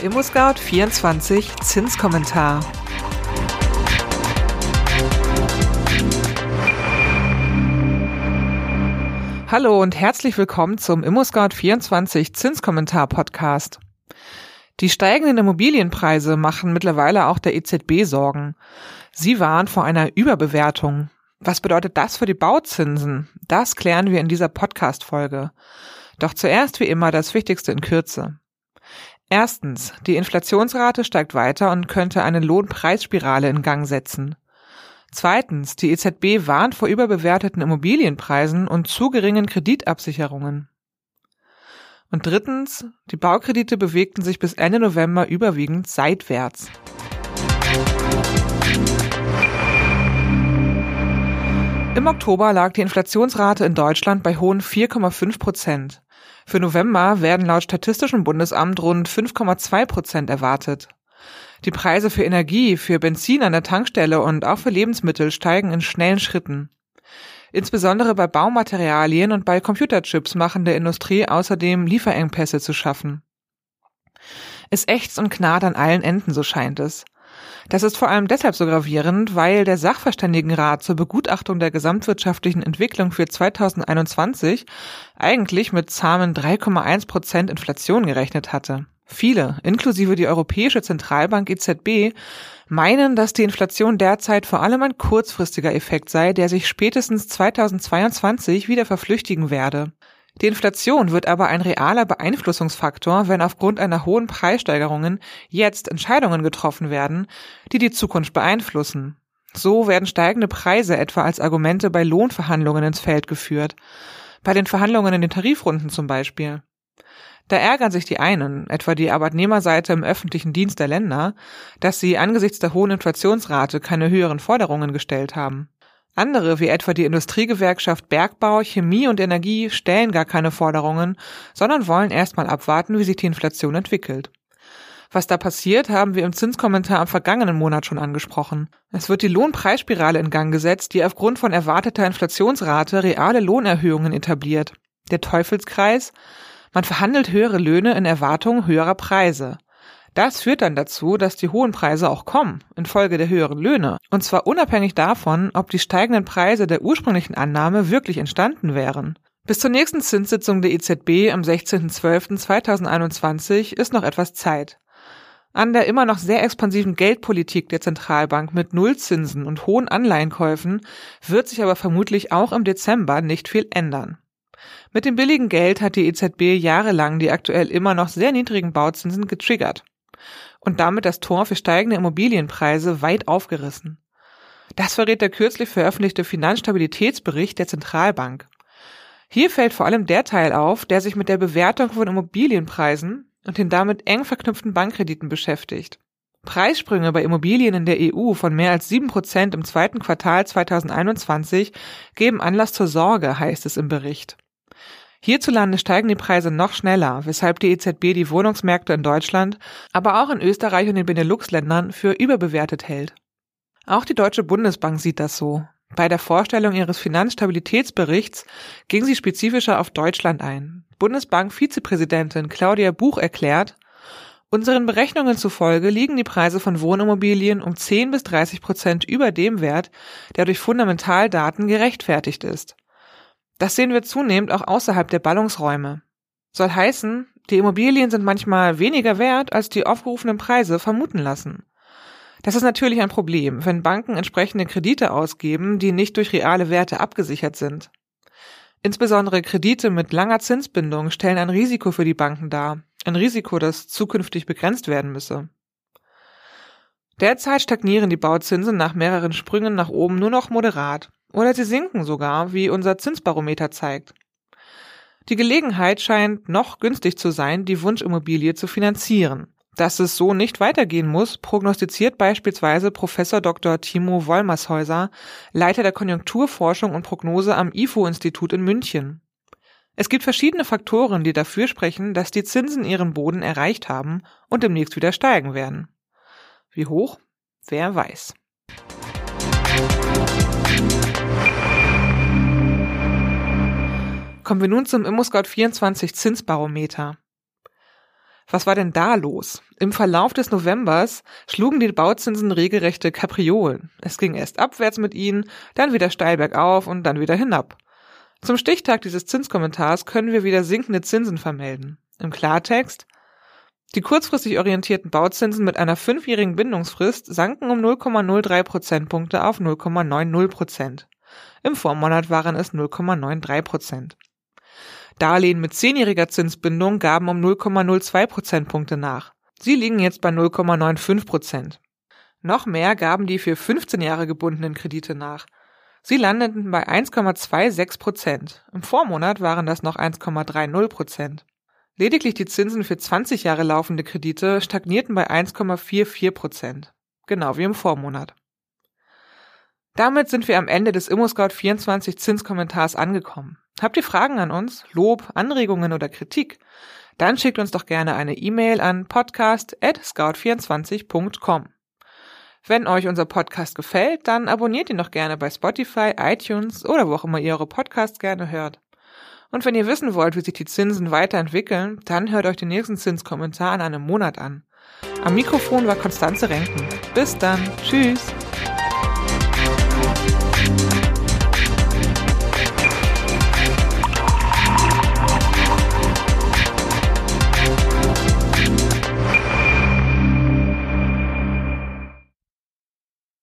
Der ImmoScout24 Zinskommentar. Hallo und herzlich willkommen zum ImmoScout24 Zinskommentar Podcast. Die steigenden Immobilienpreise machen mittlerweile auch der EZB Sorgen. Sie warnen vor einer Überbewertung. Was bedeutet das für die Bauzinsen? Das klären wir in dieser Podcast-Folge. Doch zuerst wie immer das Wichtigste in Kürze. Erstens, die Inflationsrate steigt weiter und könnte eine Lohnpreisspirale in Gang setzen. Zweitens, die EZB warnt vor überbewerteten Immobilienpreisen und zu geringen Kreditabsicherungen. Und drittens, die Baukredite bewegten sich bis Ende November überwiegend seitwärts. Im Oktober lag die Inflationsrate in Deutschland bei hohen 4,5 Prozent. Für November werden laut Statistischem Bundesamt rund 5,2 Prozent erwartet. Die Preise für Energie, für Benzin an der Tankstelle und auch für Lebensmittel steigen in schnellen Schritten. Insbesondere bei Baumaterialien und bei Computerchips machen der Industrie außerdem Lieferengpässe zu schaffen. Es ächzt und knarrt an allen Enden, so scheint es. Das ist vor allem deshalb so gravierend, weil der Sachverständigenrat zur Begutachtung der gesamtwirtschaftlichen Entwicklung für 2021 eigentlich mit zahmen 3,1 Prozent Inflation gerechnet hatte. Viele, inklusive die Europäische Zentralbank EZB, meinen, dass die Inflation derzeit vor allem ein kurzfristiger Effekt sei, der sich spätestens 2022 wieder verflüchtigen werde. Die Inflation wird aber ein realer Beeinflussungsfaktor, wenn aufgrund einer hohen Preissteigerungen jetzt Entscheidungen getroffen werden, die die Zukunft beeinflussen. So werden steigende Preise etwa als Argumente bei Lohnverhandlungen ins Feld geführt, bei den Verhandlungen in den Tarifrunden zum Beispiel. Da ärgern sich die einen, etwa die Arbeitnehmerseite im öffentlichen Dienst der Länder, dass sie angesichts der hohen Inflationsrate keine höheren Forderungen gestellt haben. Andere, wie etwa die Industriegewerkschaft Bergbau, Chemie und Energie, stellen gar keine Forderungen, sondern wollen erstmal abwarten, wie sich die Inflation entwickelt. Was da passiert, haben wir im Zinskommentar am vergangenen Monat schon angesprochen. Es wird die Lohnpreisspirale in Gang gesetzt, die aufgrund von erwarteter Inflationsrate reale Lohnerhöhungen etabliert. Der Teufelskreis? Man verhandelt höhere Löhne in Erwartung höherer Preise. Das führt dann dazu, dass die hohen Preise auch kommen, infolge der höheren Löhne. Und zwar unabhängig davon, ob die steigenden Preise der ursprünglichen Annahme wirklich entstanden wären. Bis zur nächsten Zinssitzung der EZB am 16.12.2021 ist noch etwas Zeit. An der immer noch sehr expansiven Geldpolitik der Zentralbank mit Nullzinsen und hohen Anleihenkäufen wird sich aber vermutlich auch im Dezember nicht viel ändern. Mit dem billigen Geld hat die EZB jahrelang die aktuell immer noch sehr niedrigen Bauzinsen getriggert und damit das Tor für steigende Immobilienpreise weit aufgerissen. Das verrät der kürzlich veröffentlichte Finanzstabilitätsbericht der Zentralbank. Hier fällt vor allem der Teil auf, der sich mit der Bewertung von Immobilienpreisen und den damit eng verknüpften Bankkrediten beschäftigt. Preissprünge bei Immobilien in der EU von mehr als sieben Prozent im zweiten Quartal 2021 geben Anlass zur Sorge, heißt es im Bericht. Hierzulande steigen die Preise noch schneller, weshalb die EZB die Wohnungsmärkte in Deutschland, aber auch in Österreich und den Benelux-Ländern für überbewertet hält. Auch die Deutsche Bundesbank sieht das so. Bei der Vorstellung ihres Finanzstabilitätsberichts ging sie spezifischer auf Deutschland ein. Bundesbank-Vizepräsidentin Claudia Buch erklärt, Unseren Berechnungen zufolge liegen die Preise von Wohnimmobilien um 10 bis 30 Prozent über dem Wert, der durch Fundamentaldaten gerechtfertigt ist. Das sehen wir zunehmend auch außerhalb der Ballungsräume. Soll heißen, die Immobilien sind manchmal weniger wert, als die aufgerufenen Preise vermuten lassen. Das ist natürlich ein Problem, wenn Banken entsprechende Kredite ausgeben, die nicht durch reale Werte abgesichert sind. Insbesondere Kredite mit langer Zinsbindung stellen ein Risiko für die Banken dar, ein Risiko, das zukünftig begrenzt werden müsse. Derzeit stagnieren die Bauzinsen nach mehreren Sprüngen nach oben nur noch moderat. Oder sie sinken sogar, wie unser Zinsbarometer zeigt. Die Gelegenheit scheint noch günstig zu sein, die Wunschimmobilie zu finanzieren. Dass es so nicht weitergehen muss, prognostiziert beispielsweise Professor Dr. Timo Wollmershäuser, Leiter der Konjunkturforschung und Prognose am IFO-Institut in München. Es gibt verschiedene Faktoren, die dafür sprechen, dass die Zinsen ihren Boden erreicht haben und demnächst wieder steigen werden. Wie hoch? Wer weiß. Kommen wir nun zum ImmoScout24 Zinsbarometer. Was war denn da los? Im Verlauf des Novembers schlugen die Bauzinsen regelrechte Kapriolen. Es ging erst abwärts mit ihnen, dann wieder steil bergauf und dann wieder hinab. Zum Stichtag dieses Zinskommentars können wir wieder sinkende Zinsen vermelden. Im Klartext, die kurzfristig orientierten Bauzinsen mit einer fünfjährigen Bindungsfrist sanken um 0,03 Prozentpunkte auf 0,90 Prozent. Im Vormonat waren es 0,93 Prozent. Darlehen mit zehnjähriger Zinsbindung gaben um 0,02 Prozentpunkte nach. Sie liegen jetzt bei 0,95 Prozent. Noch mehr gaben die für 15 Jahre gebundenen Kredite nach. Sie landeten bei 1,26 Prozent. Im Vormonat waren das noch 1,30 Prozent. Lediglich die Zinsen für 20 Jahre laufende Kredite stagnierten bei 1,44 Prozent. Genau wie im Vormonat. Damit sind wir am Ende des ImmoScout24 Zinskommentars angekommen. Habt ihr Fragen an uns, Lob, Anregungen oder Kritik? Dann schickt uns doch gerne eine E-Mail an podcast@scout24.com. Wenn euch unser Podcast gefällt, dann abonniert ihn doch gerne bei Spotify, iTunes oder wo auch immer ihr eure Podcasts gerne hört. Und wenn ihr wissen wollt, wie sich die Zinsen weiterentwickeln, dann hört euch den nächsten Zinskommentar in einem Monat an. Am Mikrofon war Konstanze Renken. Bis dann. Tschüss.